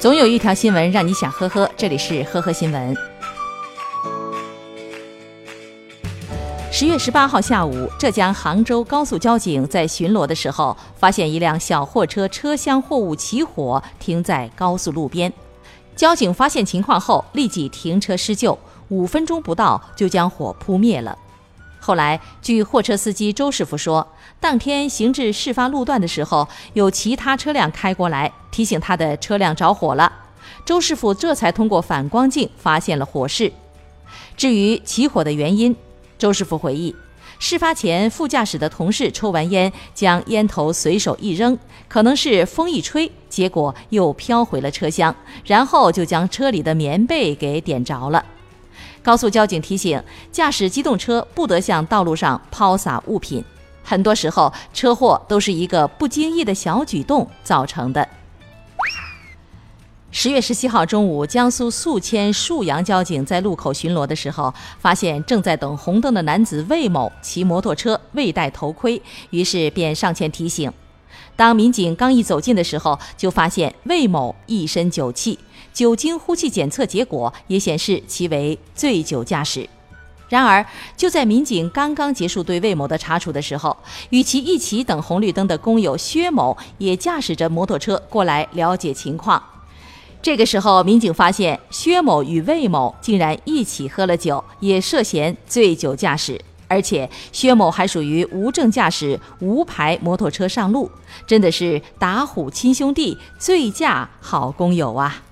总有一条新闻让你想呵呵，这里是呵呵新闻。十月十八号下午，浙江杭州高速交警在巡逻的时候，发现一辆小货车车厢货物起火，停在高速路边。交警发现情况后，立即停车施救，五分钟不到就将火扑灭了。后来，据货车司机周师傅说，当天行至事发路段的时候，有其他车辆开过来，提醒他的车辆着火了。周师傅这才通过反光镜发现了火势。至于起火的原因，周师傅回忆，事发前副驾驶的同事抽完烟，将烟头随手一扔，可能是风一吹，结果又飘回了车厢，然后就将车里的棉被给点着了。高速交警提醒，驾驶机动车不得向道路上抛洒物品。很多时候，车祸都是一个不经意的小举动造成的。十月十七号中午，江苏宿迁沭阳交警在路口巡逻的时候，发现正在等红灯的男子魏某骑摩托车未戴头盔，于是便上前提醒。当民警刚一走近的时候，就发现魏某一身酒气，酒精呼气检测结果也显示其为醉酒驾驶。然而，就在民警刚刚结束对魏某的查处的时候，与其一起等红绿灯的工友薛某也驾驶着摩托车过来了解情况。这个时候，民警发现薛某与魏某竟然一起喝了酒，也涉嫌醉酒驾驶，而且薛某还属于无证驾驶无牌摩托车上路，真的是打虎亲兄弟，醉驾好工友啊！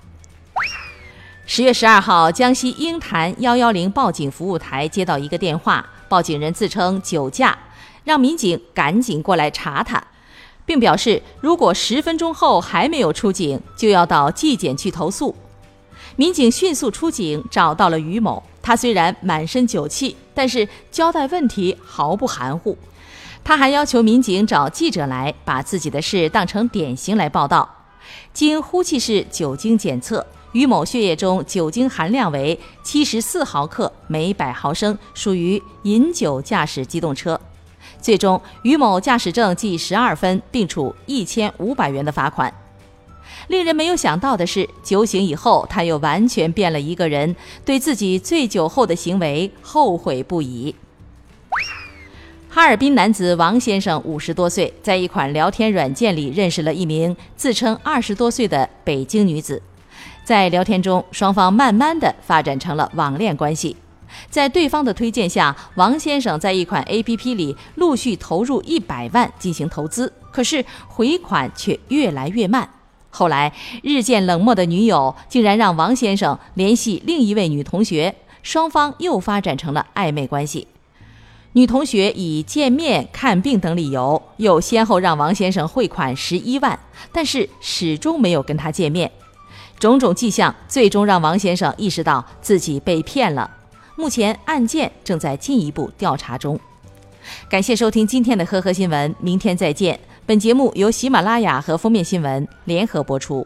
十月十二号，江西鹰潭幺幺零报警服务台接到一个电话，报警人自称酒驾，让民警赶紧过来查他，并表示如果十分钟后还没有出警，就要到纪检去投诉。民警迅速出警，找到了于某。他虽然满身酒气，但是交代问题毫不含糊。他还要求民警找记者来，把自己的事当成典型来报道。经呼气式酒精检测。于某血液中酒精含量为七十四毫克每百毫升，属于饮酒驾驶机动车。最终，于某驾驶证记十二分，并处一千五百元的罚款。令人没有想到的是，酒醒以后，他又完全变了一个人，对自己醉酒后的行为后悔不已。哈尔滨男子王先生五十多岁，在一款聊天软件里认识了一名自称二十多岁的北京女子。在聊天中，双方慢慢的发展成了网恋关系。在对方的推荐下，王先生在一款 A.P.P 里陆续投入一百万进行投资，可是回款却越来越慢。后来，日渐冷漠的女友竟然让王先生联系另一位女同学，双方又发展成了暧昧关系。女同学以见面、看病等理由，又先后让王先生汇款十一万，但是始终没有跟他见面。种种迹象最终让王先生意识到自己被骗了。目前案件正在进一步调查中。感谢收听今天的呵呵新闻，明天再见。本节目由喜马拉雅和封面新闻联合播出。